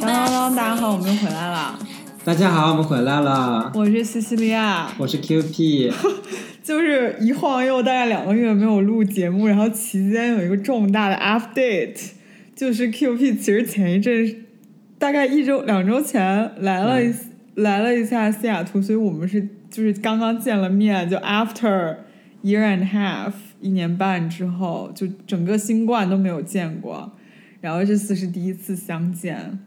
当当当，大家好，我们又回来了。大家好，我们回来了。我是西西利亚，我是 QP。就是一晃又大概两个月没有录节目，然后期间有一个重大的 update，就是 QP 其实前一阵大概一周两周前来了一、来了一下西雅图，所以我们是就是刚刚见了面，就 after year and half 一年半之后，就整个新冠都没有见过，然后这次是第一次相见。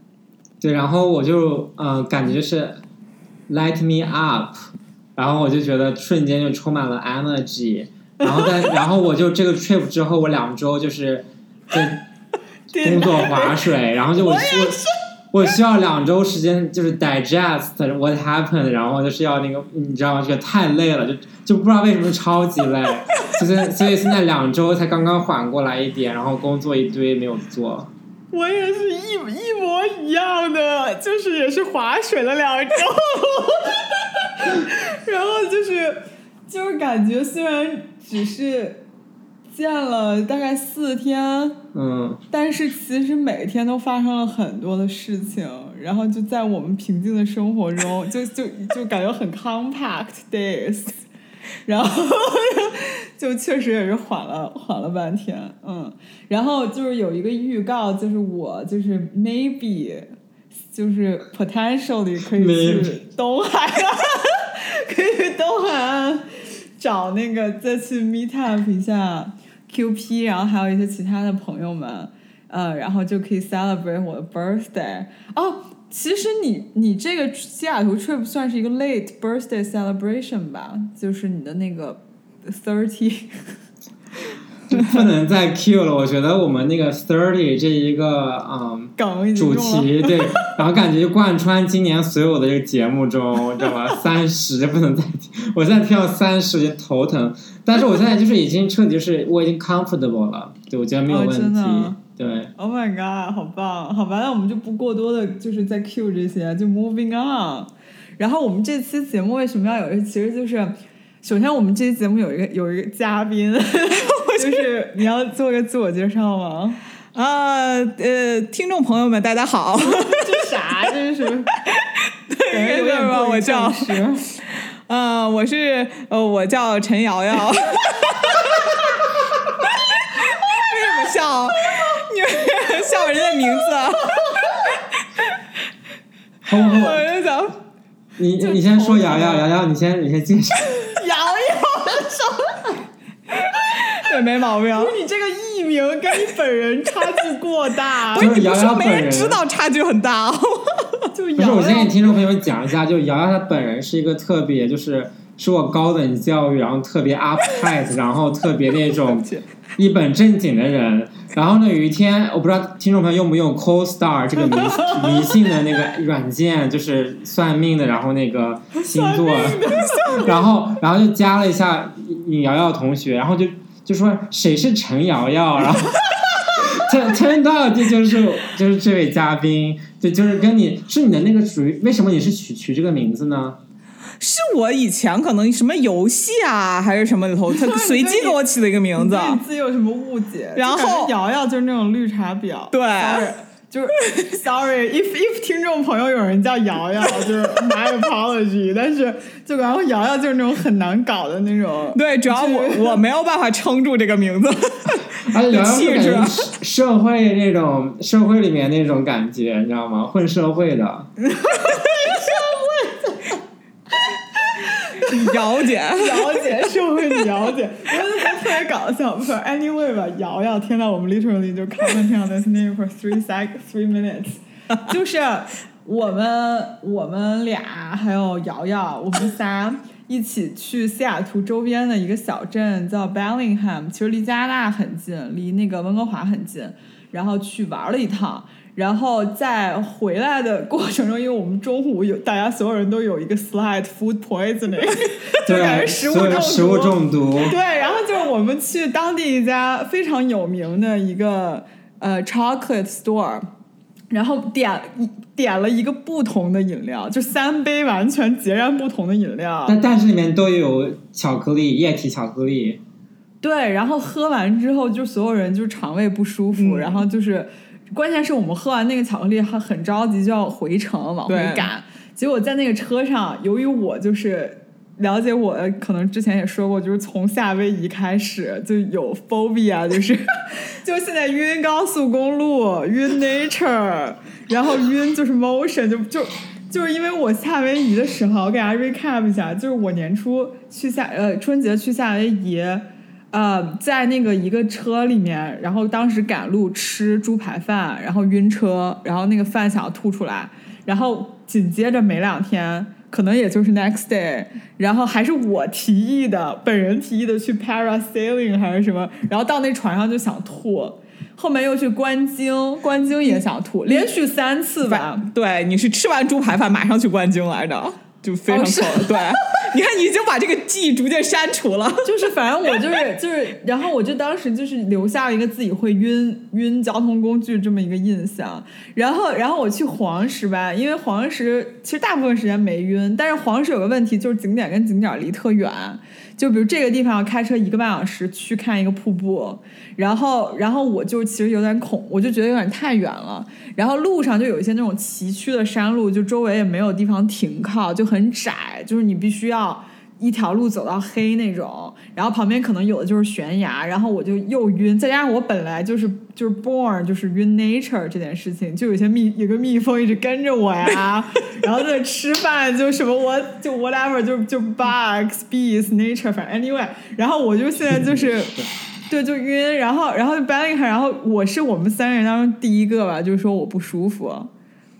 对，然后我就呃感觉是 light me up，然后我就觉得瞬间就充满了 energy，然后在 然后我就这个 trip 之后，我两周就是在工作划水，然后就我我我需要两周时间就是 digest what happened，然后就是要那个你知道吗？这个太累了，就就不知道为什么超级累，就是所以现在两周才刚刚缓过来一点，然后工作一堆没有做。我也是一一模一样的，就是也是划水了两周，然后就是就是感觉虽然只是见了大概四天，嗯，但是其实每天都发生了很多的事情，然后就在我们平静的生活中，就 就就感觉很 compact days，然后就确实也是缓了缓了半天，嗯，然后就是有一个预告，就是我就是 maybe 就是 potentially 可以去东海岸，可以去东海岸找那个再去 meet up 一下 QP，然后还有一些其他的朋友们，呃，然后就可以 celebrate 我的 birthday 哦。其实你你这个西雅图 trip 算是一个 late birthday celebration 吧，就是你的那个 thirty，不能再 Q 了。我觉得我们那个 thirty 这一个嗯梗主题，对，然后感觉就贯穿今年所有的这个节目中，你知道吗？三十不能再听，我现在听到三十就头疼。但是我现在就是已经彻底就是我已经 comfortable 了，对我觉得没有哦问题。对，Oh my god，好棒！好吧，那我们就不过多的，就是在 Q 这些，就 moving on。然后我们这期节目为什么要有一？其实就是，首先我们这期节目有一个有一个嘉宾，就是你要做个自我介绍吗？啊呃，听众朋友们，大家好，这啥？这是什么？感觉有点没事吧我叫呃，我是呃，我叫陈瑶瑶。为什么笑？你们笑人家名字？啊后后我就想，你你先说瑶瑶，瑶瑶你先你先介绍。对，没毛病。你这个艺名跟你本人差距过大。不是瑶你不说没瑶本人人知道，差距很大。就不是，瑶我先给，听众朋友们讲一下，就瑶瑶她本人是一个特别，就是受过高等教育，然后特别 uptight，然后特别那种一本正经的人。然后呢，有一天我不知道听众朋友用不用 CoStar 这个迷迷信的那个软件，就是算命的，然后那个星座，然后然后就加了一下尹瑶瑶同学，然后就就说谁是陈瑶瑶，然后。turn turn out 这就是就是这位嘉宾，对，就是跟你是你的那个属于为什么你是取取这个名字呢？是我以前可能什么游戏啊，还是什么里头，他随机给我起的一个名字。对你自己有什么误解？然后瑶瑶就是那种绿茶婊。对就是 sorry if if 听众朋友有人叫瑶瑶，就是 my apology，但是就然后瑶瑶就是那种很难搞的那种。对，主要我我没有办法撑住这个名字。而且瑶瑶气质就感觉社社会那种社会里面那种感觉，你知道吗？混社会的，了解，了解社会了解，我觉得特别搞笑。不是 anyway 吧，瑶瑶，天呐，我们 literally 就 commenting on this name for three sec three minutes，就是我们我们俩还有瑶瑶，我们仨一起去西雅图周边的一个小镇叫 Bellingham，其实离加拿大很近，离那个温哥华很近，然后去玩了一趟。然后在回来的过程中，因为我们中午有大家所有人都有一个 slide food poisoning，就感觉对，食物中食物毒。中毒，对，然后就是我们去当地一家非常有名的一个呃 chocolate store，然后点一点了一个不同的饮料，就三杯完全截然不同的饮料。但但是里面都有巧克力，液体巧克力。对，然后喝完之后，就所有人就肠胃不舒服，嗯然后就是，关键是我们喝完那个巧克力还很着急，就要回城往回赶。结果在那个车上，由于我就是了解我，可能之前也说过，就是从夏威夷开始就有 phobia，就是 就现在晕高速公路，晕 nature，然后晕就是 motion，就就。就是因为我夏威夷的时候，我给大家 recap 一下，就是我年初去夏呃春节去夏威夷，呃，在那个一个车里面，然后当时赶路吃猪排饭，然后晕车，然后那个饭想要吐出来，然后紧接着没两天，可能也就是 next day，然后还是我提议的，本人提议的去 parasailing 还是什么，然后到那船上就想吐，后面又去观鲸，观鲸也想吐，连续三次吧。对，你是吃完猪排饭马上去观鲸来着，就非常哦。对，你看你已经把这个记忆逐渐删除了。就是反正我就是就是，然后我就当时就是留下了一个自己会晕晕交通工具这么一个印象。然后然后我去黄石吧，因为黄石其实大部分时间没晕，但是黄石有个问题就是景点跟景点离特远。就比如这个地方要开车一个半小时去看一个瀑布，然后然后我就其实有点恐，我就觉得有点太远了。然后路上就有一些那种崎岖的山路，就周围也没有地方停靠，就很窄，就是你必须要一条路走到黑那种，然后旁边可能有的就是悬崖，然后我就又晕，再加上我本来就是就是 born 就是晕 nature 这件事情，就有些蜜有个蜜蜂一直跟着我呀，然后在吃饭就什么我就 whatever 就就 bugs bees nature 反正 anyway，然后我就现在就是。对，就晕，然后，然后就 b a n g 然后我是我们三个人当中第一个吧，就是说我不舒服，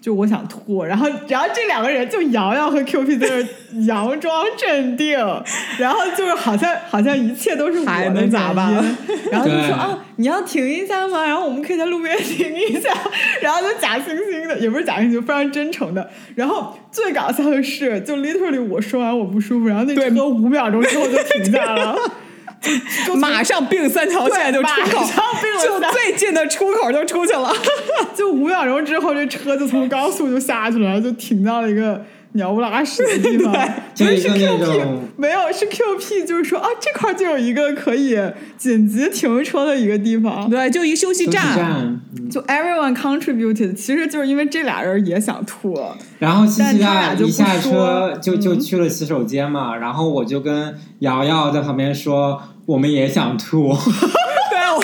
就我想吐，然后，然后这两个人就瑶瑶和 Q P 在那 佯装镇定，然后就是好像好像一切都是我的还能咋办？然后就说啊，你要停一下吗？然后我们可以在路边停一下，然后就假惺惺的，也不是假惺惺，非常真诚的。然后最搞笑的是，就 literally 我说完我不舒服，然后那车五秒钟之后就停下了。就马上并三条线就出口，马上并了就最近的出口就出去了。就五秒钟之后，这车就从高速就下去了，就停到了一个鸟不拉屎的地方。就一个那 QP 种没有，是 QP，就是说啊，这块儿就有一个可以紧急停车的一个地方。对，就一休息站。嗯就 everyone contributed，其实就是因为这俩人也想吐，然后西西但他俩就一下车就就嗯去了洗手间嘛，然后我就跟瑶瑶在旁边说，我们也想吐，对，我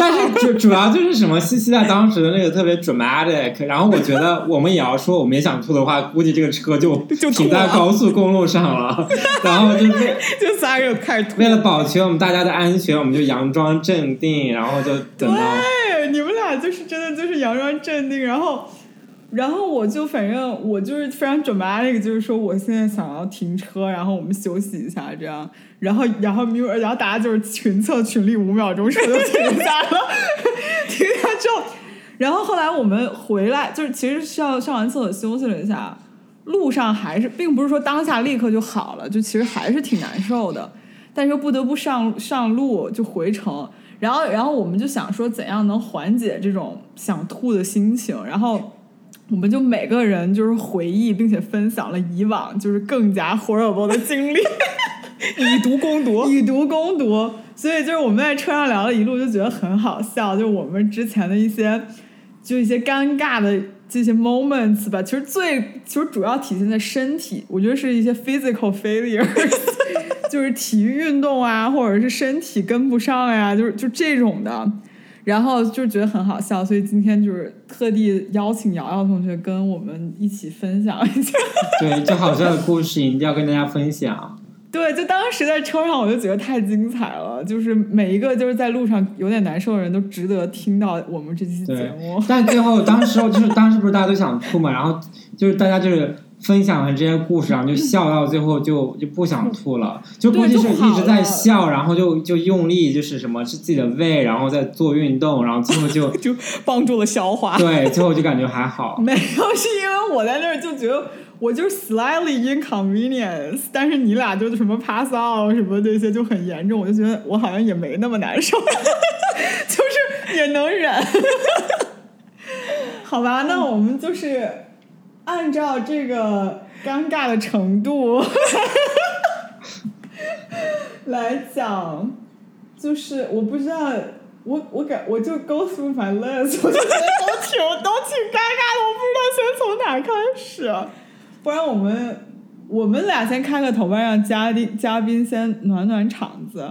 但。是主主要就是什么西西在当时的那个特别 dramatic，然后我觉得我们也要说我们也想吐的话，估计这个车就就停在高速公路上了，然后就为就仨人就开始吐为。了保全我们大家的安全，我们就佯装镇定，然后就等到。对，你们俩就是真的就是佯装镇定，然后，然后我就反正我就是非常 dramatic，就是说我现在想要停车，然后我们休息一下这样，然后然后 m 然后大家就是群策群力，五秒钟车就停下了，停下之后，然后后来我们回来，就是其实是要上完厕所休息了一下，路上还是并不是说当下立刻就好了，就其实还是挺难受的，但是又不得不上上路就回城，然后然后我们就想说怎样能缓解这种想吐的心情，然后我们就每个人就是回忆并且分享了以往就是更加 horrible 的经历，以毒攻毒。以毒攻毒，所以就是我们在车上聊了一路，就觉得很好笑，就我们之前的一些就一些尴尬的这些 moments 吧，其实最其实主要体现在身体，我觉得是一些 physical failures，就是体育运动啊，或者是身体跟不上呀，就是就这种的。然后就觉得很好笑，所以今天就是特地邀请瑶瑶同学跟我们一起分享一下。对，这好笑的故事一定要跟大家分享。对，就当时在车上，我就觉得太精彩了，就是每一个就是在路上有点难受的人都值得听到我们这期节目。但最后当时就是当时不是大家都想吐嘛，然后就是大家就是分享完这些故事，然后就笑到最后就就不想吐了，就估计是一直在笑，然后就就用力就是什么是自己的胃，然后在做运动，然后最后就 就帮助了消化。对，最后就感觉还好。没有，是因为我在那儿就觉得我就是 slightly inconvenience，但是你俩就什么 pass out 什么这些就很严重，我就觉得我好像也没那么难受，就是也能忍。好吧，那我们就是按照这个尴尬的程度 来讲，就是我不知道，我我感我就 go through my list，我就觉得都挺都挺尴尬的，我不知道先从哪开始，不然我们我们俩先开个头吧，让嘉宾嘉宾先暖暖场子。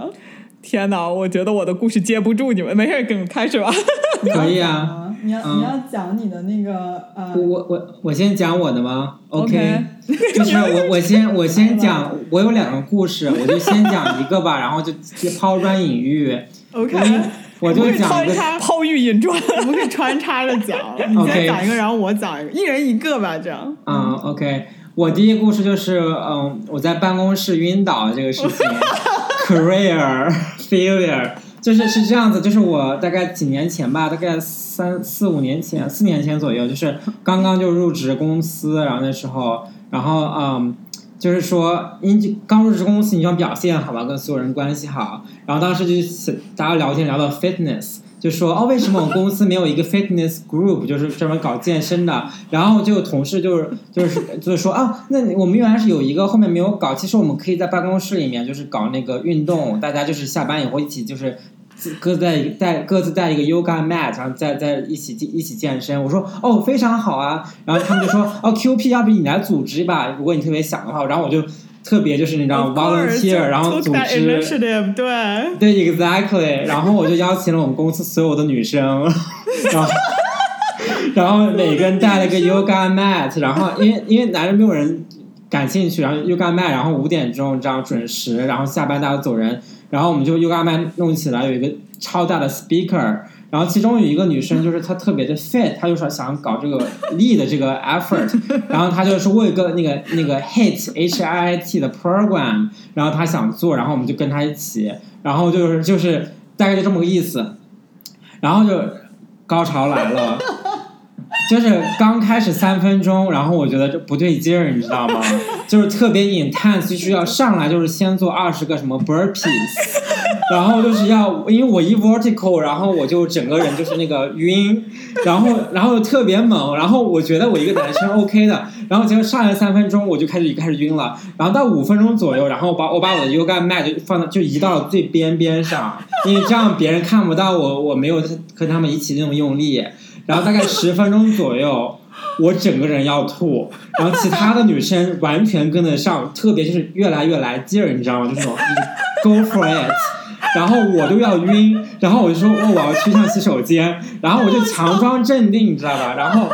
天哪，我觉得我的故事接不住你们，没事，给你们开始吧。可以啊。啊，你要、嗯。你要讲你的那个呃我我我我先讲我的吗？OK 就是我我先我先讲，我有两个故事，我就先讲一个吧，然后就抛砖引玉。OK，我就讲一个抛玉引砖。我们可以穿插着讲，你 OK 先讲一个，然后我讲一个，一人一个吧，这样。嗯，OK，我第一个故事就是，嗯，我在办公室晕倒这个事情，career failure，就是是这样子，就是我大概几年前吧，大概三四五年前，四年前左右，就是刚刚就入职公司，然后那时候，然后嗯。就是说，你刚入职公司，你要表现好吧，跟所有人关系好。然后当时就大家聊天聊到 fitness，就说哦，为什么我们公司没有一个 fitness group，就是专门搞健身的？然后就同事就是就是就是说啊，那我们原来是有一个，后面没有搞。其实我们可以在办公室里面就是搞那个运动，大家就是下班以后一起就是。各自带带各自带一个 yoga mat，然后再再一起一起健身。我说哦非常好啊，然后他们就说哦 QP 要不你来组织吧，如果你特别想的话。然后我就特别就是你知道 volunteer，然后组织对。对，exactly。然后我就邀请了我们公司所有的女生，然后然后每个人带了个 yoga mat，然后因为因为男人没有人感兴趣，然后 yoga mat，然后五点钟这样准时，然后下班大家走人，然后我们就 yoga mat 弄起来，有一个超大的 speaker。然后其中有一个女生，就是她特别的 fit，她就说想搞这个 lead 这个 effort，然后她就是我有一个那个那个 hit H I I T 的 program，然后她想做，然后我们就跟她一起，然后就是就是大概就这么个意思，然后就高潮来了，就是刚开始三分钟，然后我觉得这不对劲儿，你知道吗？就是特别 intense，就是要上来就是先做二十个什么 burpees，然后就是要因为我一 vertical，然后我就整个人就是那个晕，然后然后特别猛，然后我觉得我一个男生 OK 的，然后结果上来三分钟我就开始开始晕了，然后到五分钟左右，然后把我把我的 yoga mat 就放到就移到最边边上，因为这样别人看不到我我没有跟他们一起那种用力，然后大概十分钟左右。我整个人要吐，然后其他的女生完全跟得上，特别就是越来越来劲儿，你知道吗？就那种 go for it，然后我都要晕，然后我就说哦我要去趟洗手间，然后我就强装镇定，你知道吧？然后，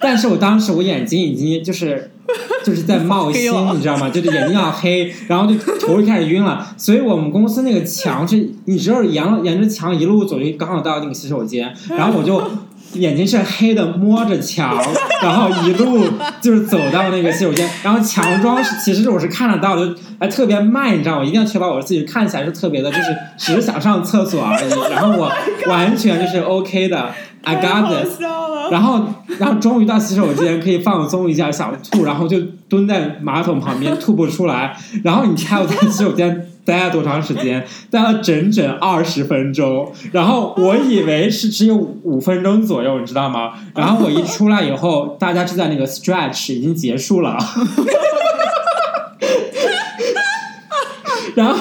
但是我当时我眼睛已经就是就是在冒 星黑，你知道吗？就是眼睛要黑，然后就头就开始晕了。所以我们公司那个墙是，你知道沿着沿着墙一路走，就刚好到那个洗手间，然后我就。眼睛是黑的，摸着墙，然后一路就是走到那个洗手间，然后强装是其实我是看得到的，就还特别慢，你知道吗？我一定要确保我自己看起来是特别的，就是只是想上厕所而已，然后我完全就是 OK 的，I got 好 this。然后，然后终于到洗手间可以放松一下，想吐，然后就蹲在马桶旁边吐不出来。然后你猜我在洗手间待了多长时间？待了整整二十分钟。然后我以为是只有五分钟左右，你知道吗？然后我一出来以后，大家就在那个 stretch 已经结束了。然后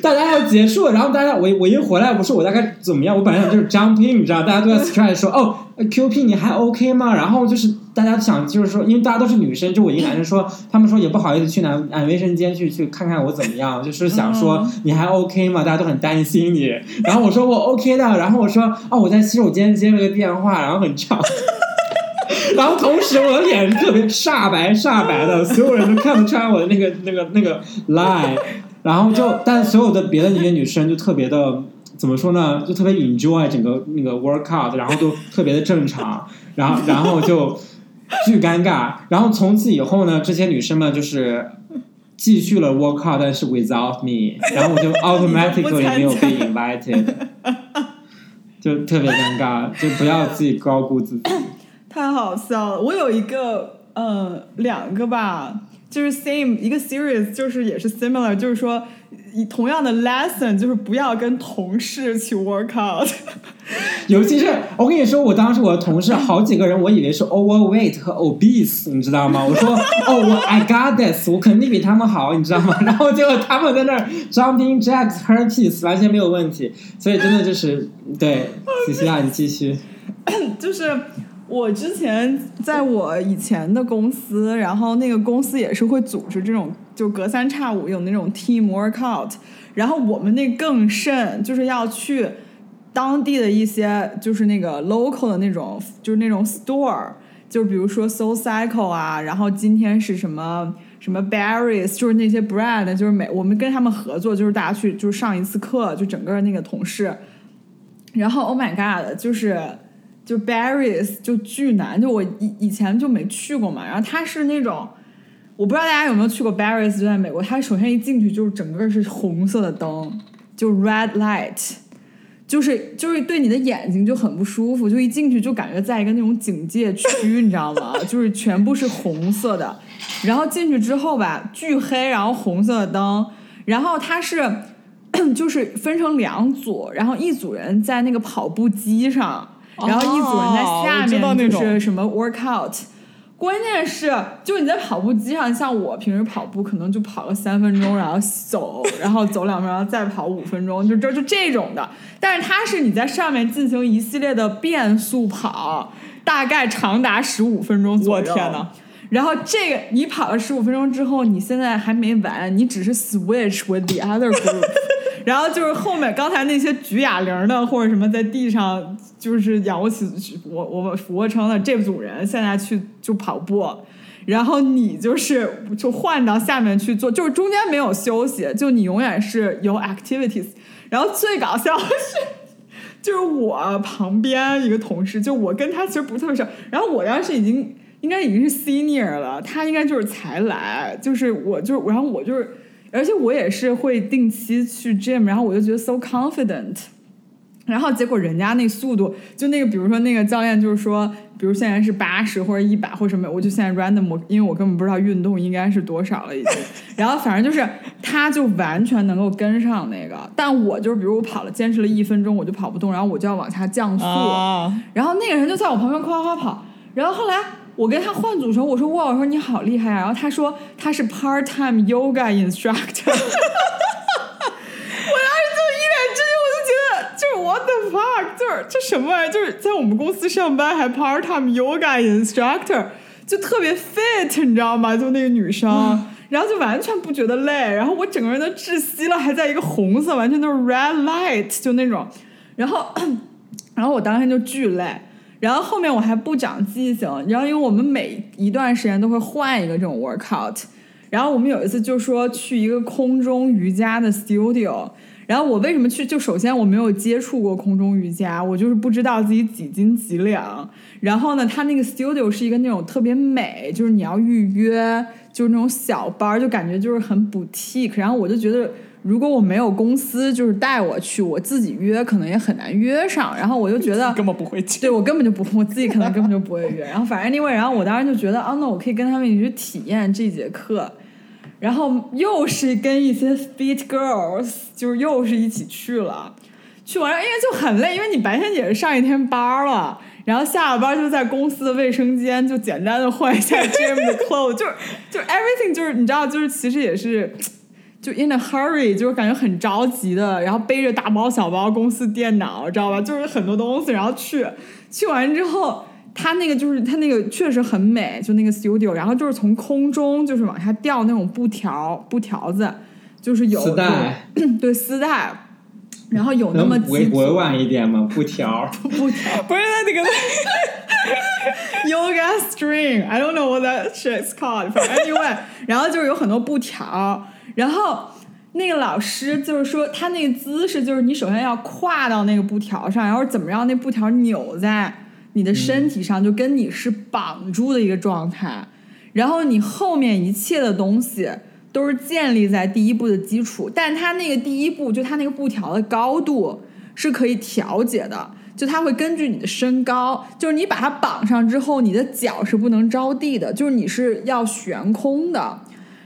大家要结束，然后大家我我一回来，我说我大概怎么样？我本来想就是 jumping，你知道，大家都在 stretch 说哦，QP 你还 OK 吗？然后就是大家想就是说，因为大家都是女生，就我一个男生说，他们说也不好意思去男男卫生间去去看看我怎么样，就是想说你还 OK 吗？大家都很担心你。然后我说我 OK 的，然后我说哦我在洗手间接了个电话，然后很长。然后同时我的脸是特别煞白煞白的，所有人都看不出来我的那个那个那个 line。然后就，但所有的别的那些女生就特别的怎么说呢？就特别 enjoy 整个那个 workout，然后都特别的正常，然后然后就巨尴尬。然后从此以后呢，这些女生们就是继续了 workout，但是 without me，然后我就 automatically 没有被 invited，就特别尴尬，就不要自己高估自己。太好笑了！我有一个，呃，两个吧，就是 same 一个 series，就是也是 similar，就是说以同样的 lesson，就是不要跟同事去 work out。尤其是我跟你说，我当时我的同事好几个人，我以为是 overweight 和 obese，你知道吗？我说哦，我 I got this，我肯定比他们好，你知道吗？然后结果他们在那儿 jumping jacks herpes 完全没有问题，所以真的就是对，西西亚你继续。就是我之前在我以前的公司，然后那个公司也是会组织这种，就隔三差五有那种 team workout，然后我们那更甚，就是要去当地的一些就是那个 local 的那种，就是那种 store，就比如说 Soul Cycle 啊，然后今天是什么什么 Berries，就是那些 brand，就是每我们跟他们合作，就是大家去就是上一次课，就整个那个同事，然后 Oh my God，就是。就 Barry's 就巨难，就我以以前就没去过嘛，然后它是那种，我不知道大家有没有去过 Barry's，就在美国，它首先一进去就是整个是红色的灯，就 red light，就是就是对你的眼睛就很不舒服，就一进去就感觉在一个那种警戒区，你知道吗？就是全部是红色的，然后进去之后吧，巨黑，然后红色的灯，然后它是就是分成两组，然后一组人在那个跑步机上。然后一组人在下面就是什么 workout，关键是就你在跑步机上，像我平时跑步可能就跑个三分钟，然后走，然后走两分钟，然后再跑五分钟，就这就这种的。但是它是你在上面进行一系列的变速跑，大概长达十五分钟左右。我天呐！然后这个你跑了十五分钟之后，你现在还没完，你只是 switch with the other group。然后就是后面刚才那些举哑铃的或者什么在地上就是仰卧起我我俯卧撑的这组人现在去就跑步，然后你就是就换到下面去做，就是中间没有休息，就你永远是有 activities。然后最搞笑的是，就是我旁边一个同事，就我跟他其实不特别熟，然后我当时已经应该已经是 senior 了，他应该就是才来，就是我就是然后我就是。而且我也是会定期去 gym，然后我就觉得 so confident，然后结果人家那速度，就那个比如说那个教练就是说，比如现在是八十或者一百或什么，我就现在 random，因为我根本不知道运动应该是多少了已经，然后反正就是他就完全能够跟上那个，但我就是比如我跑了坚持了一分钟我就跑不动，然后我就要往下降速，然后那个人就在我旁边夸夸跑，然后后来。我跟他换组的时候，我说哇，我说你好厉害啊！然后他说他是 part time yoga instructor。我当时就一脸震惊，我就觉得就是 what the fuck，就是这什么玩意儿？就是在我们公司上班还 part time yoga instructor，就特别 fit，你知道吗？就那个女生，然后就完全不觉得累，然后我整个人都窒息了，还在一个红色，完全都是 red light，就那种，然后，然后我当天就巨累。然后后面我还不长记性，然后因为我们每一段时间都会换一个这种 workout，然后我们有一次就说去一个空中瑜伽的 studio，然后我为什么去？就首先我没有接触过空中瑜伽，我就是不知道自己几斤几两。然后呢，他那个 studio 是一个那种特别美，就是你要预约，就是那种小班，就感觉就是很 boutique。然后我就觉得。如果我没有公司就是带我去，我自己约可能也很难约上。然后我就觉得根本不会去，对我根本就不，我自己可能根本就不会约。然后反正因为，然后我当时就觉得，啊，那我可以跟他们一起去体验这节课。然后又是跟一些 fit girls，就是又是一起去了。去完，因为就很累，因为你白天也是上一天班了，然后下了班就在公司的卫生间就简单的换一下 gym 的 clothes，就是就 everything，就是你知道，就是其实也是。就 in a hurry，就是感觉很着急的，然后背着大包小包，公司电脑，知道吧？就是很多东西，然后去，去完之后，他那个就是他那个确实很美，就那个 studio，然后就是从空中就是往下掉那种布条布条子，就是有丝带，对丝带，然后有那么几委委婉一点吗？布条，布条，不是那个 yoga string，I don't know what that shit's called，anyway，然后就是有很多布条。然后那个老师就是说，他那个姿势就是你首先要跨到那个布条上，然后怎么让那布条扭在你的身体上，就跟你是绑住的一个状态。然后你后面一切的东西都是建立在第一步的基础，但他那个第一步就他那个布条的高度是可以调节的，就他会根据你的身高，就是你把它绑上之后，你的脚是不能着地的，就是你是要悬空的。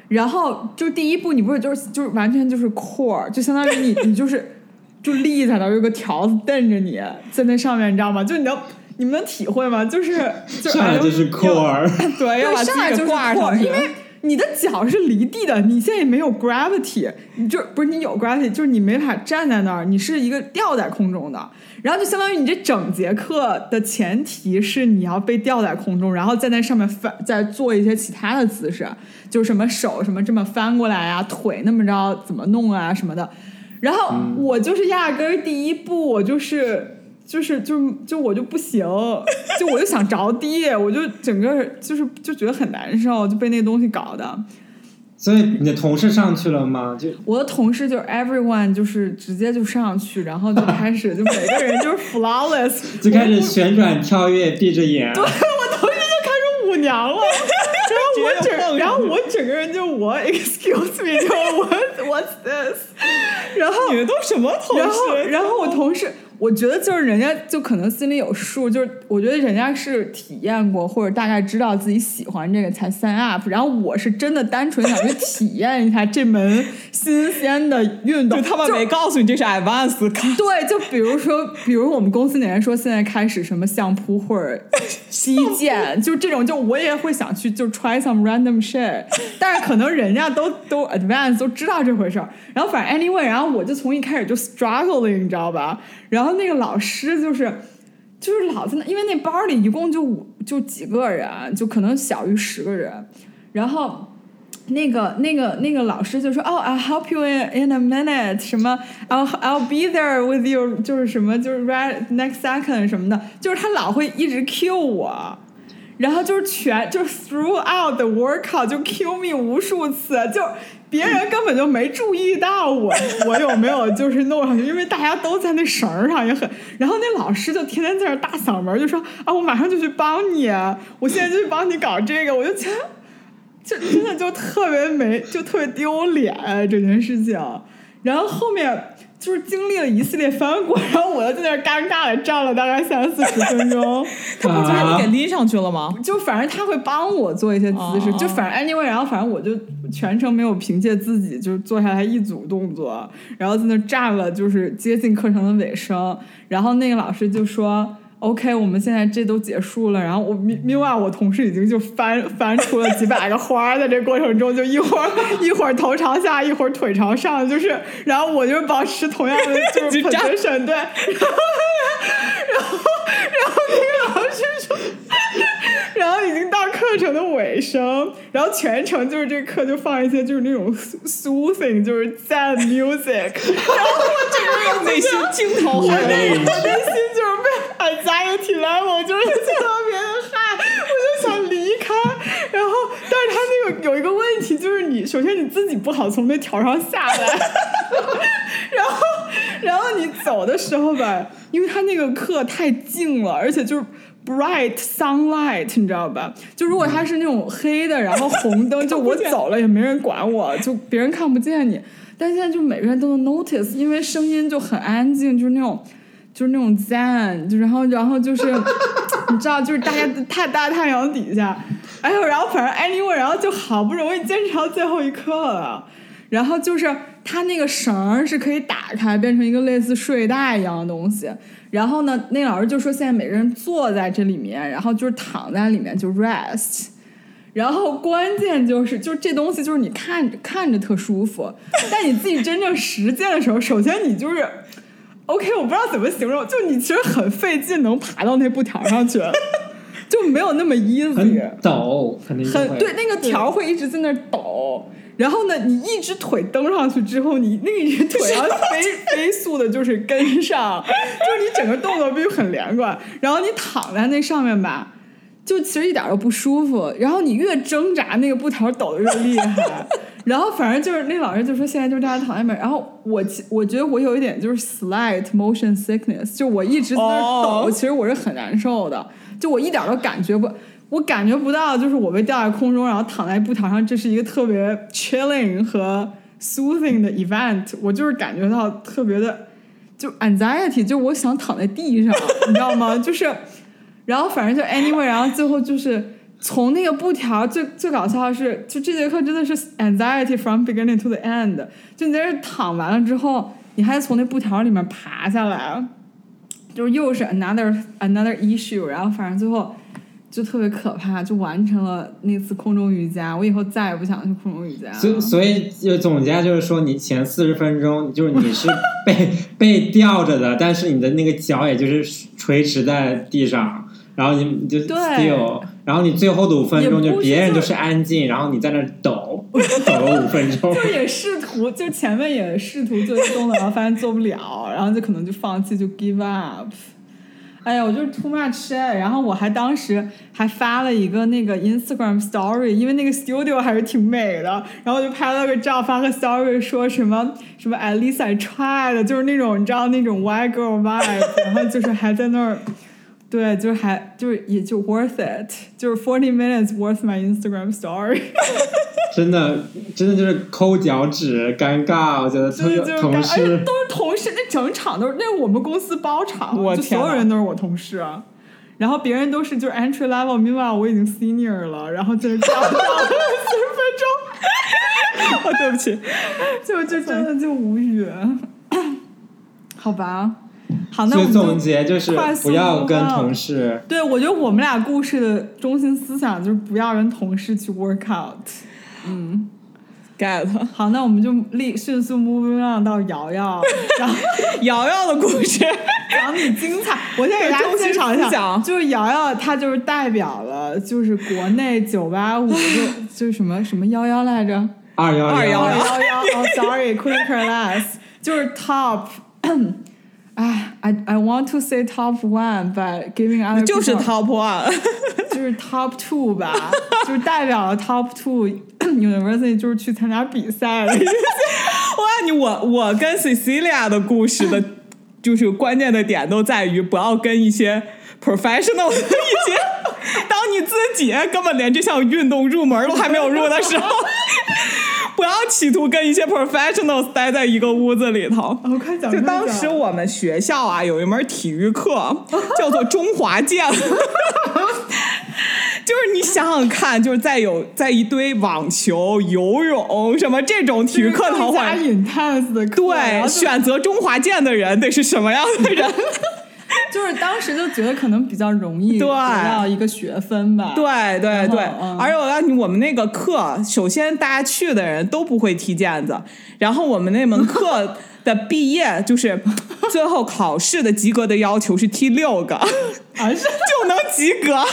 然后就第一步，你不是就是就是完全就是 core，就相当于你 你就是就立在那儿，有个条子瞪着你在那上面，你知道吗？就你能你们能体会吗？就是就上来就是 core，对，要把自上来就是己给挂上去因。为你的脚是离地的，你现在也没有 gravity，你就不是你有 gravity，就是你没法站在那儿，你是一个吊在空中的，然后就相当于你这整节课的前提是你要被吊在空中，然后在那上面翻，再做一些其他的姿势，就什么手什么这么翻过来啊，腿那么着怎么弄啊什么的，然后我就是压根儿第一步我就是。就是就就我就不行，就我就想着地，我就整个就是就觉得很难受，就被那东西搞的。所以你的同事上去了吗？就我的同事就是 everyone，就是直接就上去，然后就开始就每个人就是 flawless，就开始旋转跳跃，闭着眼。对我同事就开始舞娘了，然后我整，然后我整个人就我 excuse me，就我 what's this，然后你们都什么同然后事？然后我同事，我觉得就是人家就可能心里有数，就是我觉得人家是体验过或者大概知道自己喜欢这个才 sign up，然后我是真的单纯想去体验一下这门新鲜的运动，就他们没告诉你这是 advanced 课，对，就比如说，比如我们公司那人说现在开始什么相扑或者 击剑，就这种，就我也会想去就 try some random shit，但是可能人家都都 advanced 都知道这回事儿，然后反正 anyway，然后我就从一开始就 struggling，你知道吧？然后那个老师就是。就是老在那，因为那班里一共就五就几个人，就可能小于十个人，然后那个那个那个老师就说：“哦、i l l help you in in a minute，什么 I'll I'll be there with you，就是什么就是 right next second 什么的，就是他老会一直 cue 我。”然后就是全就是 throughout the workout 就 cue me 无数次，就别人根本就没注意到我 我有没有就是弄上去，因为大家都在那绳儿上也很，然后那老师就天天在那大嗓门就说啊我马上就去帮你，我现在就去帮你搞这个，我就觉得就真的就特别没就特别丢脸这件事情，然后后面。就是经历了一系列翻滚，然后我又在那儿尴尬的站了大概三四十分钟，他不就是给拎上去了吗？就反正他会帮我做一些姿势，哦就反正 anyway，然后反正我就全程没有凭借自己就做下来一组动作，然后在那站了，就是接近课程的尾声，然后那个老师就说。OK，我们现在这都结束了，然后我另另外我同事已经就翻翻出了几百个花儿，在这过程中就一会儿一会儿头朝下，一会儿腿朝上，就是，然后我就保持同样的就是就站 position，对，然后然后然后那个已经到课程的尾声，然后全程就是这课就放一些就是那种 soothing，就是 sad music，然后我整个人内心惊涛骇浪。我内心就是被 anxiety level 就是特别的嗨，我就想离开。然后，但是他那个有一个问题，就是你首先你自己不好从那条上下来，然后，然后你走的时候吧，因为他那个课太静了，而且就是 bright sunlight，你知道吧？就如果它是那种黑的，然后红灯，就我走了也没人管我，就别人看不见你。但现在就每个人都能 notice，因为声音就很安静，就是那种。就是那种 zen，就然后然后就是，你知道，就是大家太大太阳底下，哎呦，然后反正 anyway，然后就好不容易坚持到最后一刻了，然后就是它那个绳是可以打开变成一个类似睡袋一样的东西，然后呢，那老师就说现在每个人坐在这里面，然后就是躺在里面就 rest。然后关键就是，就这东西就是你看着看着特舒服，但你自己真正实践的时候，首先你就是，OK，我不知道怎么形容，就你其实很费劲能爬到那布条上去，就没有那么 easy，很陡，肯定很对，那个条会一直在那抖。然后呢，你一只腿蹬上去之后，你另一只腿 要飞飞速的，就是跟上，就是你整个动作必须很连贯。然后你躺在那上面吧，就其实一点都不舒服。然后你越挣扎，那个布条抖的越厉害。然后反正就是那老师就说现在就大家躺在那边。然后我我觉得我有一点就是 slight motion sickness，就我一直在那儿抖哦其实我是很难受的，就我一点都感觉不。我感觉不到，就是我被吊在空中，然后躺在布条上，这是一个特别 chilling 和 soothing 的 event。我就是感觉到特别的，就 anxiety，就我想躺在地上，你知道吗？就是，然后反正就 anyway，然后最后就是从那个布条最最搞笑的是，就这节课真的是 anxiety from beginning to the end。就你在这躺完了之后，你还从那布条里面爬下来，就是又是 another another issue。然后反正最后就特别可怕，就完成了那次空中瑜伽。我以后再也不想去空中瑜伽了。所所以就总结就是说，你前四十分钟就是你是被 被吊着的，但是你的那个脚也就是垂直在地上，然后你就对 still，然后你最后的五分钟就就别人就是安静，然后你在那儿抖 抖了五分钟就。也试图，就前面也试图做动作，然后发现做不了，然后就可能就放弃，就 give up。哎呀，我就是 too much。然后我还当时还发了一个那个 Instagram story，因为那个 studio 还是挺美的，然后就拍了个照，发个 story 说什么什么 at least I tried，就是那种你知道那种 why girl vibe，然后就是还在那儿。对，就是还就是也就 worth it，就是 forty minutes worth my Instagram story。真的，真的就是抠脚趾，尴尬。我觉得就是同干而且都是同事，那整场都是，那我们公司包场，就所有人都是我同事啊。然后别人都是就是 entry level，meanwhile 我已经 senior 了，然后就是四十分钟，哦，对不起，就就真的就无语。好吧，好，那我们就总结就是快速不要跟同事。对我觉得我们俩故事的中心思想就是不要跟同事去 work out。嗯 get 好，那我们就立迅速 moving on 到瑶瑶，然后。瑶瑶的故事，讲你精彩。我先给大家介绍一下，中心思想就是瑶瑶，她就是代表了，就是国内九八五，就就是什么什么幺幺来着，二幺二幺幺幺哦，sorry，couldn't care less，就是 top。哎，I I want to say top one, but giving other 就是 top one。就是 top two 吧，就是代表了 top two university，就是去参加比赛了。我告诉你，我我跟 Cecilia 的故事的，就是关键的点都在于不要跟一些 professional 的一些，当你自己根本连这项运动入门都还没有入的时候，不要企图跟一些 professionals 待在一个屋子里头。我快讲，就当时我们学校啊，有一门体育课 叫做中华剑，就是你想想看，就是在有在一堆网球、游泳什么这种体育课堂加环，intense 的课，对，选择中华剑的人得是什么样的人？就是当时就觉得可能比较容易对得到一个学分吧。对对对，嗯而且我告诉你，我们那个课，首先大家去的人都不会踢毽子，然后我们那门课的毕业就是最后考试的及格的要求是踢六个，就能及格。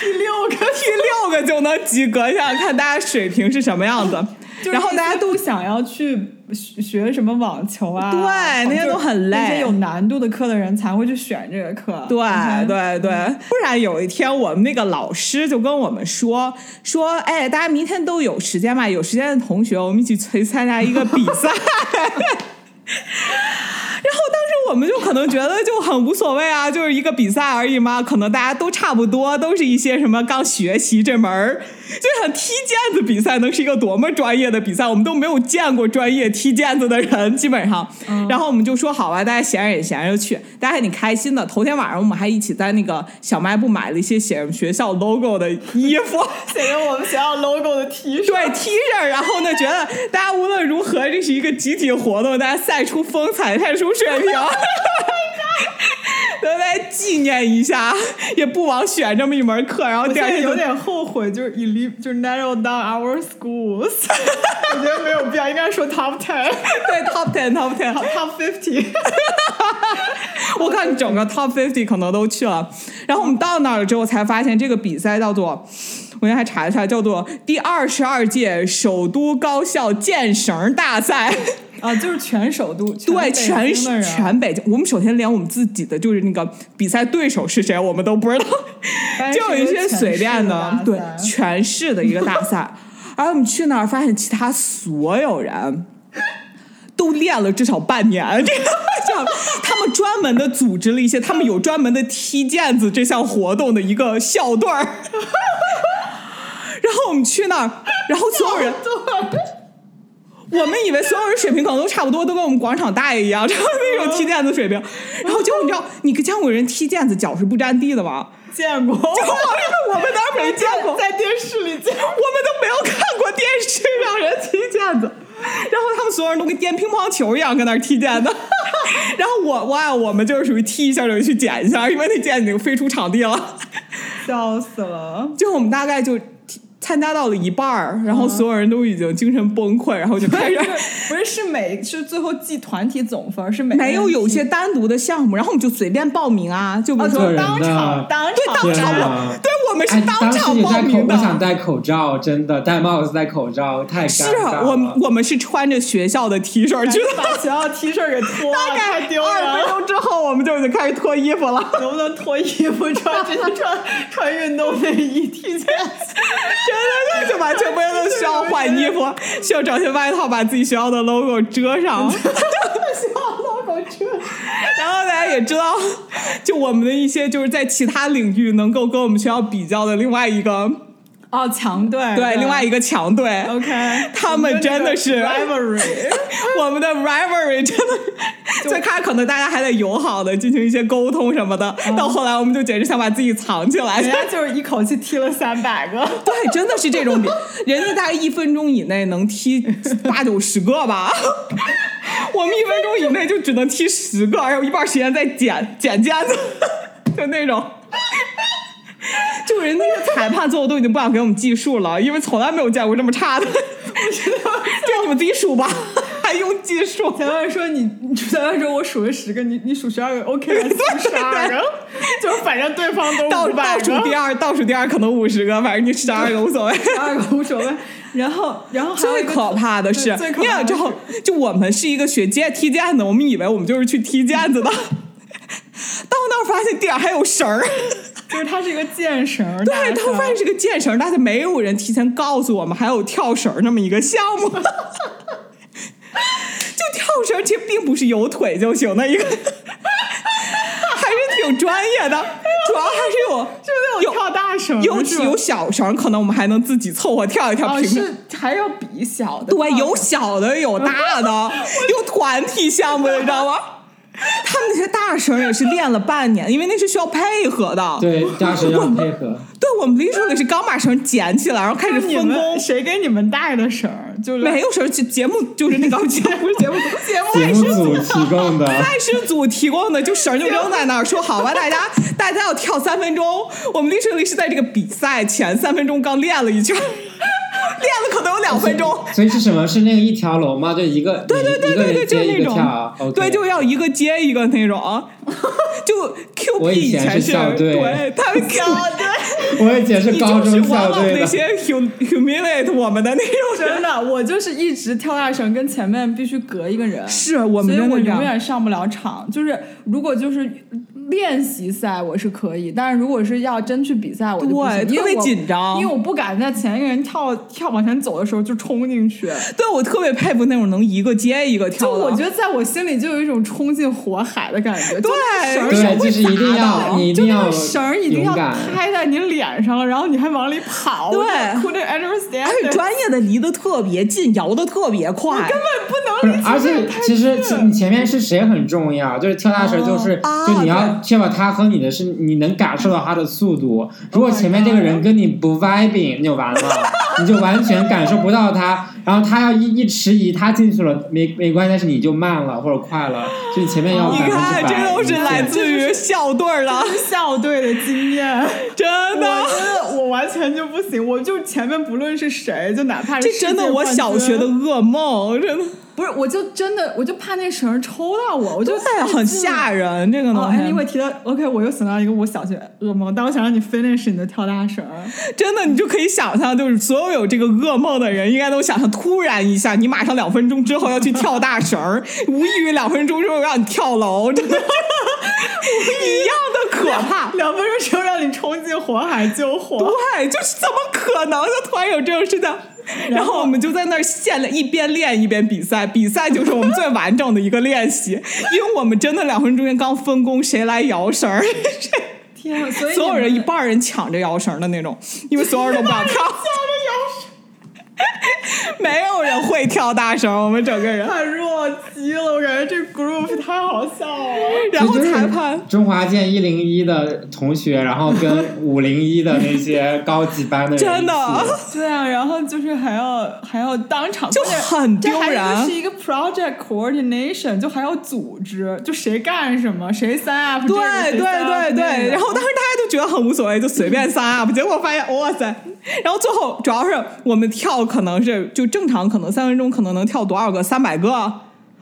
踢六个，踢六个就能及格，想想看大家水平是什么样子。然后大家都想要去学学什么网球啊，对那些都很累那些有难度的课的人才会去选这个课。对嗯对对，突 然有一天，我们那个老师就跟我们说说，哎，大家明天都有时间吧？有时间的同学，我们一起去参加一个比赛。然后当时我们就可能觉得就很无所谓啊，就是一个比赛而已嘛，可能大家都差不多，都是一些什么刚学习这门儿，就想踢毽子比赛能是一个多么专业的比赛，我们都没有见过专业踢毽子的人，基本上。然后我们就说好吧，大家闲着也闲着去，大家还挺开心的。头天晚上我们还一起在那个小卖部买了一些写着学校 logo 的衣服。写着我们学校 logo 的 T 恤。对 T 恤，然后呢，觉得大家无论如何，这是一个集体活动，大家晒出风采，带出水平，都来纪念一下，也不枉选这么一门课，然后第二天有点后悔，就是 elite 就是 narrow down our schools，我觉得没有必要，应该说 top ten，对 top ten top ten，top fifty。我看整个 top fifty 可能都去了，然后我们到那儿了之后才发现，这个比赛叫做，我今天还查了一下，叫做第二十二届首都高校健绳大赛。啊，就是全首都，对，全全北京，我们首先连我们自己的就是那个比赛对手是谁，我们都不知道，就有一些随便的，对，全市的一个大赛。而我们去那儿发现，其他所有人都练了至少半年，这个他们专门的组织了一些，他们有专门的踢毽子这项活动的一个校队儿。然后我们去那儿，然后所有人。我们以为所有人水平可能都差不多，都跟我们广场大爷一样，然 后那种踢毽子水平。然后结果你知道，你见过人踢毽子脚是不沾地的吗？见过，就我们那儿没见过，在电视里见，我们都没有看过电视上人踢毽子。然后他们所有人都跟颠乒乓球一样跟那儿踢毽子。然后我哇，我们就是属于踢一下就去捡一下，因为那毽子已经飞出场地了，笑死了。就我们大概就。参加到了一半儿，然后所有人都已经精神崩溃，然后就开始 不是是每是最后记团体总分是每没有有些单独的项目，然后我们就随便报名啊，就比如说当场当对当场对我们是当场报名的。我想戴口罩，真的戴帽子戴口罩太尴尬了。我我们是穿着学校的 T 恤，就把学校 T 恤给脱了，太丢人了。二分钟之后我们就已经开始脱衣服了，能不能脱衣服穿直接 穿穿运动内衣踢毽子？真的就完。全不用都需要换衣服，需要找些外套把自己学校的 logo 遮上。学校 logo 遮。然后大家也知道，就我们的一些就是在其他领域能够跟我们学校比较的另外一个。哦，强队对，另外一个强队，OK，他们真的是 rivalry，我们的 rivalry 真的，最开始可能大家还得友好的进行一些沟通什么的，到后来我们就简直想把自己藏起来，人家就是一口气踢了三百个，对，真的是这种比，人家大概一分钟以内能踢八九十个吧，我们一分钟以内就只能踢十个，还有一半时间在捡捡毽子，就那种。就人那个裁判最后都已经不想给我们计数了，因为从来没有见过这么差的。就你们自己数吧，还用计数？裁判说你，裁判说我数了十个，你你数十二个，OK，十二个，就是反正对方都倒倒数第二，倒数第二可能五十个，反正你十二个无所谓，十二个无所谓。然后，然后最可怕的是，因为之后就我们是一个学毽踢毽子，我们以为我们就是去踢毽子的，到那儿发现地上还有绳儿。就是它是一个健绳，对，他发现是个健绳，但是没有人提前告诉我们还有跳绳那么一个项目。就跳绳其实并不是有腿就行的一个，还是挺专业的。主要还是有，是不是有跳大绳，有有小绳，可能我们还能自己凑合跳一跳。平时还要比小的，对，有小的有大的，有团体项目，你知道吗？他们那些大绳也是练了半年，因为那是需要配合的。对，大绳要配合。对，我们 literally 是刚把绳捡起来，然后开始分工。谁给你们带的绳？就是没有绳，节节目就是那个节目节目节目组提供的，赛事组提供的，就绳就扔在那儿，说好吧，大家大家要跳三分钟。我们 literally 是在这个比赛前三分钟刚练了一圈。练了可能有两分钟，所以是什么？是那个一条龙吗？就一个对对对对对，就那种，对，就要一个接一个那种。就 Q P 以前是对，他们校队，我以前是高中校队那些 humiliate 我们的那种。真的，我就是一直跳大绳，跟前面必须隔一个人，是我们，所以我永远上不了场。就是如果就是。练习赛我是可以，但是如果是要真去比赛，我就不行，特别紧张，因为我不敢在前一个人跳跳往前走的时候就冲进去。对，我特别佩服那种能一个接一个跳的。就我觉得在我心里就有一种冲进火海的感觉。对，绳，就是一定要，你一定要绳一定要拍在你脸上了，然后你还往里跑。对，Couldn't understand。而且专业的离得特别近，摇得特别快，根本不能。而且其实你前面是谁很重要，就是跳大绳就是就你要。确保他和你的是，你能感受到他的速度。如果前面这个人跟你不 vibing，你就完了，你就完全感受不到他。然后他要一一迟疑，他进去了没没关系，但是你就慢了或者快了，就你前面要百分之百。你看，这都是来自于校队的校队的经验，真的，我真的我完全就不行。我就前面不论是谁，就哪怕是这真的我小学的噩梦，真的。不是，我就真的，我就怕那绳抽到我，我就很吓人。这个呢，哎，你会提到 OK，我又想到一个我小学噩梦，但我想让你 finish 你的跳大绳。真的，你就可以想象，就是所有有这个噩梦的人，应该都想象，突然一下，你马上两分钟之后要去跳大绳，无异于两分钟之后让你跳楼，真的，一样的可怕。两分钟之后让你冲进火海救火，对，就是怎么可能？就突然有这种事情。然后我们就在那儿现练，一边练一边比赛。比赛就是我们最完整的一个练习，因为我们真的两分钟中间刚分工，谁来摇绳儿？天，所以 所有人一半人抢着摇绳的那种，因为所有人都不想跳。没有人会跳大绳，我们整个人。太弱鸡了，我感觉这 group 太好笑了。然后裁判中华建一零一的同学，然后跟五零一的那些高级班的人真的对啊，然后就是还要还要当场，就很丢这还人是一个 project coordination，就还要组织，就谁干什么，谁 sign up。对对对对，然后当时大家就觉得很无所谓，就随便 sign up，结果发现哇塞，然后最后主要是我们跳可能是就正常可能三分钟可能能跳多少个？三百个，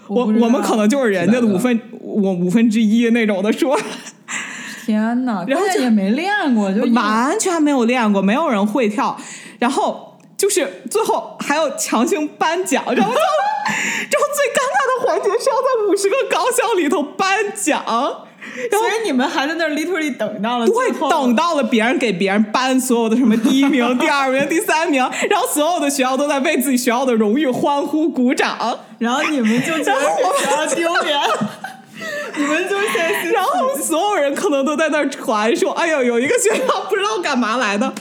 我我们可能就是人家的五分我五分之一那种的说，天呐，然后也没练过，就完全没有练过，没有人会跳，然后。就是最后还要强行颁奖，然后 然后最尴尬的环节是要在五十个高校里头颁奖，所以你们还在那儿 literally 等到了对最后，等到了别人给别人颁所有的什么第一名、第二名、第三名，然后所有的学校都在为自己学校的荣誉欢呼鼓掌，然后你们就觉得比较丢脸，你们就先然后所有人可能都在那儿传说：“哎呦，有一个学校不知道干嘛来的。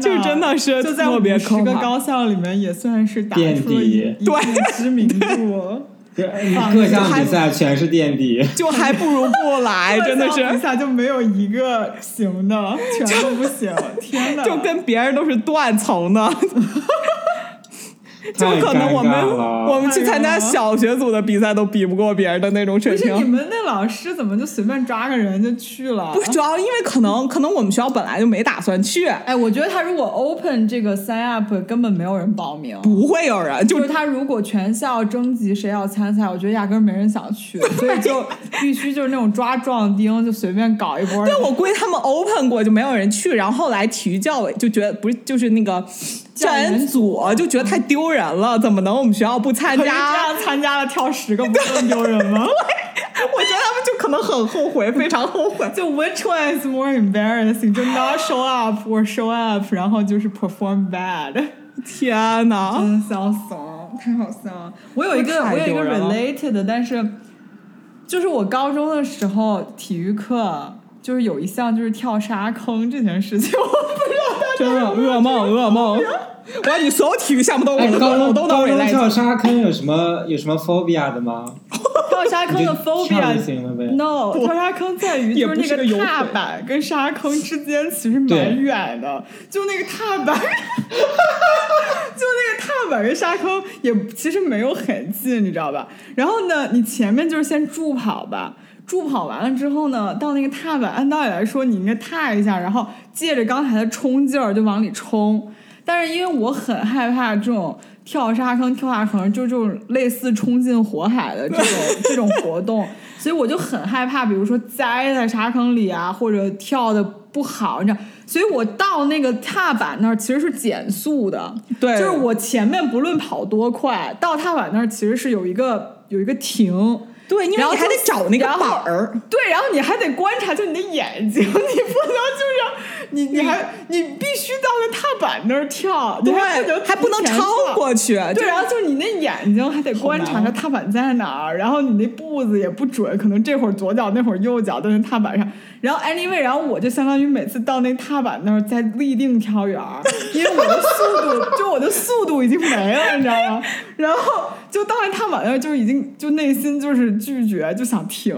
就真的是就在特别五十个高校里面也算是打出了一定知名度。各项比赛全是垫底。”就还不如不来，真的各项比。赛就没有一个行的，全都不行。天呐，就跟别人都是断层的，就可能我们我们去参加小学组的比赛都比不过别人的那种水 不是你。们那老师怎么就随便抓个人就去了？不是主要因为可能可能我们学校本来就没打算去，哎，我觉得他如果 open 这个 sign up，根本没有人报名。不会有人就就是他如果全校征集谁要参赛，我觉得压根儿没人想去，所以就必须就是那种抓壮丁，就随便搞一波。对，我估计他们 open 过就没有人去，然后后来体育教委就觉得不是，就是那个教研组就觉得太丢人了，怎么能我们学校不参可是这加？样参加了跳十个不更丢人吗？我觉得他们就可能很后悔，非常后悔。就 which one is more embarrassing？就 not show up or show up，然后就是 perform bad，天哪！真笑死了，太好笑了。我有一个太我有一个 related 的，但是就是我高中的时候体育课就是有一项就是跳沙坑这件事情，我不知道大家真的噩梦，噩梦！我要你所有体育项目都我中都能高中 relate 跳沙坑有什么有什么 phobia 的吗？跳沙坑的你就跳就 phobia 行了呗。No，跳沙坑在于就是那个踏板跟沙坑之间其实蛮远的，就那个踏板，就那个踏板跟沙坑也其实没有很近，你知道吧？然后呢，你前面就是先助跑吧。助跑完了之后呢，到那个踏板，按道理来说你应该踏一下，然后借着刚才的冲劲儿就往里冲。但是因为我很害怕这种跳沙坑、跳下坑，就这种类似冲进火海的这种这种活动，所以我就很害怕，比如说栽在沙坑里啊，或者跳的不好，你知道。所以我到那个踏板那儿其实是减速的，对就是我前面不论跑多快，到踏板那儿其实是有一个有一个停。对，因为然后你还得找那个板儿。对，然后你还得观察，就你的眼睛，你不能就是你你还你必须到那踏板那儿跳，你还不能对，还不能超过去。对，然后就是你那眼睛还得观察着踏板在哪儿，然后你那步子也不准，可能这会儿左脚那会儿右脚在那踏板上。然后 anyway，然后我就相当于每次到那踏板那儿再立定跳远儿，因为我的速度就我的速度已经没了，你知道吗？然后就到那踏板那儿就已经就内心就是拒绝，就想停，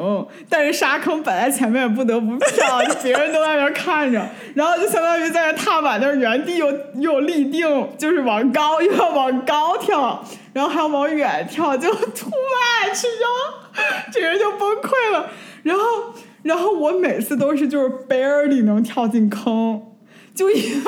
但是沙坑摆在前面也不得不跳，就别人都在那儿看着，然后就相当于在那踏板那儿原地又又立定，就是往高又要往高跳。然后还要往远跳，就 too much，然后这人就崩溃了。然后，然后我每次都是就是 barely 能跳进坑，就因为因为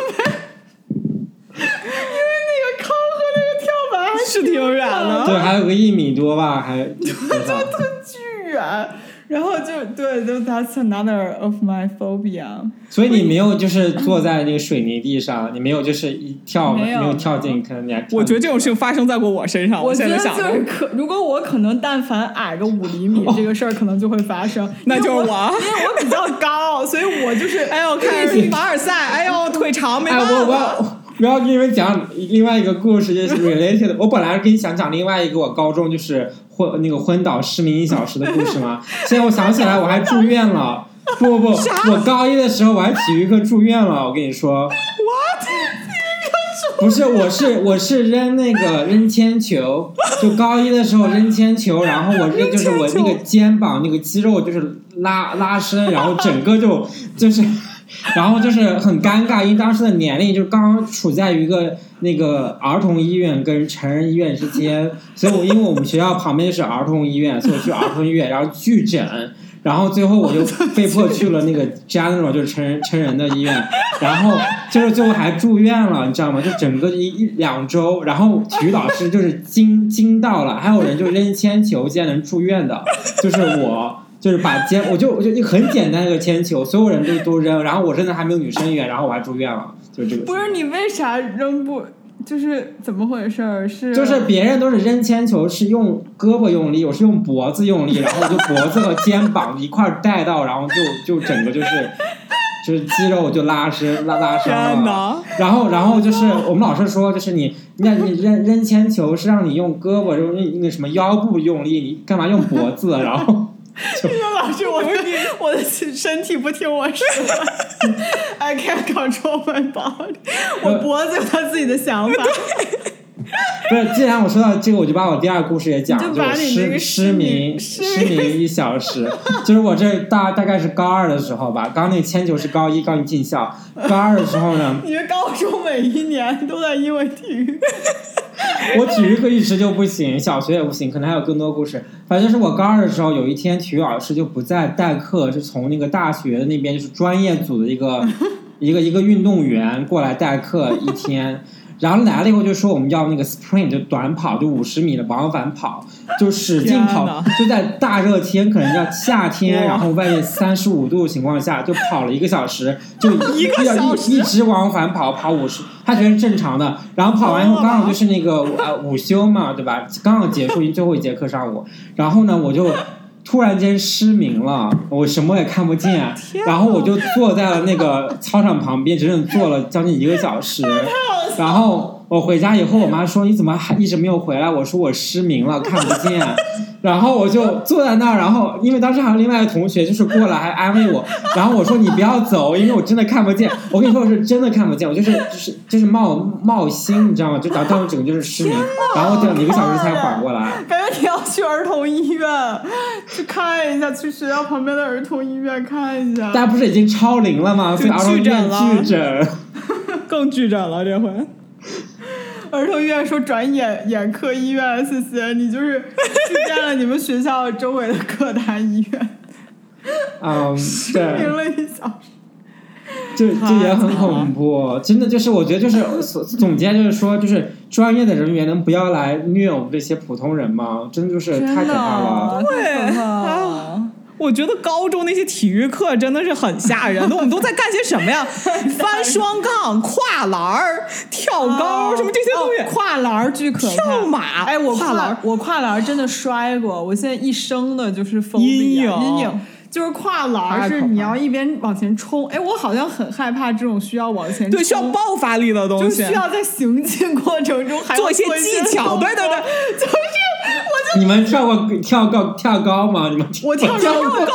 那个坑和那个跳板还是挺远的 对，还有个一米多吧，还 就特巨远。然后就对，就 that's another of my phobia。所以你没有就是坐在那个水泥地上，你没有就是一跳没有有跳进，可能你还我觉得这种事情发生在过我身上，我觉得现在想，就是可，如果我可能但凡矮个五厘米，这个事儿可能就会发生。那就是我 因为我，比较高，所以我就是哎呦，看凡尔赛，哎呦，腿长没哎，办我我法。要我要跟你们讲另外一个故事，就是 related。我本来跟你想讲另外一个我高中就是昏那个昏倒失明一小时的故事吗，现在我想起来我还住院了。不不不，我高一的时候我还体育课住院了。我跟你说，不是，我是我是扔那个扔铅球，就高一的时候扔铅球，然后我扔就是我那个肩膀那个肌肉就是拉拉伸，然后整个就就是。然后就是很尴尬，因为当时的年龄就刚刚处在一个那个儿童医院跟成人医院之间，所以我因为我们学校旁边是儿童医院，所以我去儿童医院，然后拒诊，然后最后我就被迫去了那个 general 就是成人成人的医院，然后就是最后还住院了，你知道吗？就整个一一两周，然后体育老师就是惊惊到了，还有人就扔铅球竟然能住院的，就是我。就是把铅，我就我就一个很简单的一个铅球，所有人都都扔，然后我扔的还没有女生远，然后我还住院了，就是这个。不是你为啥扔不？就是怎么回事儿？是就是别人都是扔铅球是用胳膊用力，我是用脖子用力，然后就脖子和肩膀一块带到，然后就 就整个就是就是肌肉就拉伸拉拉伤了。然后然后就是我们老师说，就是你那你扔扔铅球是让你用胳膊用那个什么腰部用力，你干嘛用脖子？然后。因为 老师，我的我的身体不听我说，I can't control my body，我脖子有他自己的想法。不是，既然我说到这个，我就把我第二个故事也讲，就是失失明失明一小时。就是我这大大概是高二的时候吧，刚那铅球是高一刚一进校，高二的时候呢，你高中每一年都在因为体育。我体育课一直就不行，小学也不行，可能还有更多故事。反正是我高二的时候，有一天体育老师就不在代课，是从那个大学的那边，就是专业组的一个 一个一个运动员过来代课一天。然后来了以后就说我们要那个 sprint 就短跑，就五十米的往返跑，就使劲跑，就在大热天，可能要夏天，然后外面三十五度情况下，就跑了一个小时，就 一个小时一直往返跑，跑五十，他觉得是正常的。然后跑完以后刚好就是那个呃 午休嘛，对吧？刚好结束最后一节课上午，然后呢我就。突然间失明了，我什么也看不见，然后我就坐在了那个操场旁边，整整坐了将近一个小时，然后。我回家以后，我妈说你怎么还一直没有回来？我说我失明了，看不见。然后我就坐在那儿，然后因为当时还有另外一个同学就是过来还安慰我，然后我说你不要走，因为我真的看不见。我跟你说我是真的看不见，我就是就是就是冒冒心，你知道吗？就当当时整个就是失明，然后等一个小时才缓过来。感觉你要去儿童医院去看一下，去学校旁边的儿童医院看一下。大家不是已经超龄了吗？去儿童医院拒诊，更拒诊了这回。儿童医院说转眼眼科医院，谢谢你，就是去占了你们学校周围的各大医院。嗯，失明了一小时，这这也很恐怖，真的就是我觉得就是总结就是说，就是专业的人员能不要来虐我们这些普通人吗？真的就是太可怕了，对。我觉得高中那些体育课真的是很吓人的，我们都在干些什么呀？翻双杠、跨栏儿、跳高，什么这些东西？跨栏儿巨可怕。跳马，哎，我跨栏，我跨栏真的摔过，我现在一生的就是阴影。阴影就是跨栏是你要一边往前冲，哎，我好像很害怕这种需要往前对需要爆发力的东西，就需要在行进过程中还做一些技巧，对对对，就是。你们跳过跳高跳高吗？你们我跳跳高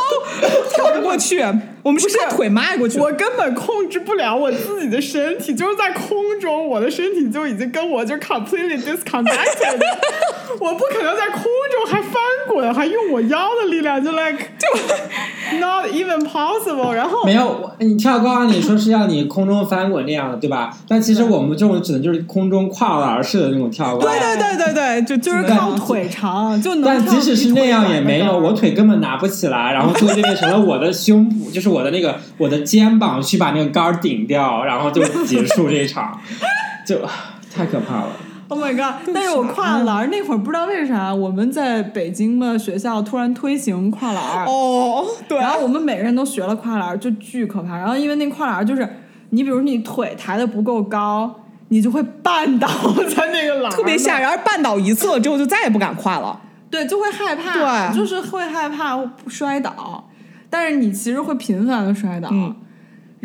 跳不过去，我们是把腿迈过去。我根本控制不了我自己的身体，就是在空中，我的身体就已经跟我就 completely disconnected。我不可能在空中还翻滚，还用我腰的力量，就 like 就 not even possible。然后没有你跳高，你说是要你空中翻滚那样的，对吧？但其实我们这种只能就是空中跨栏式的那种跳高。对对对对对，就就是靠腿长就能。但即使是那样也没有，我腿根本拿不起来，然后最后就变成了我的胸部，就是我的那个我的肩膀去把那个杆顶掉，然后就结束这一场，就太可怕了。Oh my god！但是我跨栏那会儿不知道为啥，我们在北京的学校突然推行跨栏哦，对，然后我们每个人都学了跨栏，就巨可怕。然后因为那跨栏就是，你比如你腿抬的不够高，你就会绊倒在那个栏，特别吓人。绊倒一次了之后，就再也不敢跨了。对，就会害怕，对，就是会害怕摔倒。但是你其实会频繁的摔倒。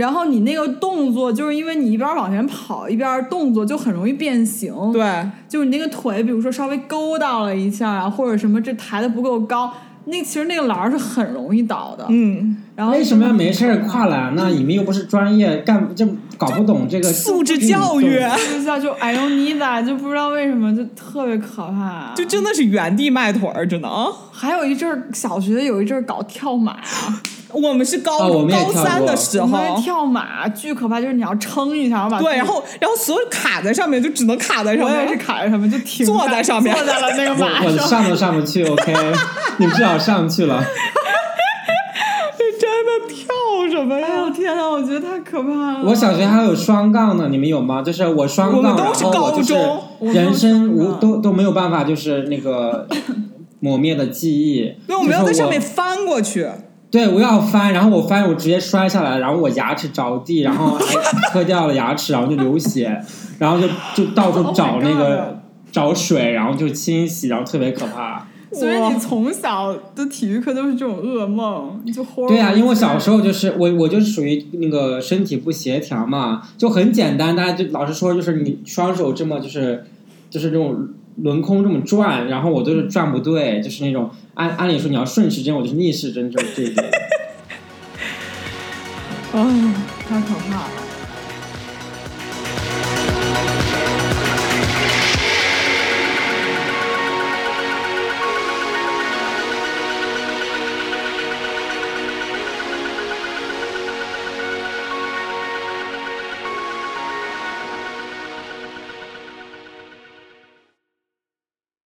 然后你那个动作，就是因为你一边往前跑一边动作，就很容易变形。对，就是你那个腿，比如说稍微勾到了一下啊，或者什么这抬的不够高，那其实那个栏儿是很容易倒的，嗯，然后为什么要没事儿跨栏呢？你们又不是专业，干就搞不懂这个素质教育运动就叫就 I don't need that，就不知道为什么就特别可怕。就真的是原地迈腿儿，只能。还有一阵儿小学有一阵儿搞跳马，我们是高、哦们高三的时候跳马巨可怕，就是你要撑一下，然后把对，然后然后所有卡在上面，就只能卡在上面。我也是卡在上面就停坐在上面坐在了那个马我我上都上不去，OK，你们至少上去了。这真的跳什么哎呦呀？天呐，我觉得太可怕了。我小学还有双杠呢，你们有吗？就是我双杠，我们都是然后我就是高中人生无都都没有办法，就是那个 抹灭的记忆。对，我们要在上面翻过去。我对，我要翻，然后我翻，我直接摔下来，然后我牙齿着地，然后还磕掉了牙齿，然后就流血，然后就就到处 Oh 找那个找水，然后就清洗，然后特别可怕。所以你从小的体育课都是这种噩梦，就 horror 对啊，因为我小时候就是我我就是属于那个身体不协调嘛，就很简单，大家就老师说就是你双手这么就是就是这种轮空这么转，然后我都是转不对，就是那种按按理说你要顺时针，我就是逆时针，就是这种。哦，太可怕了。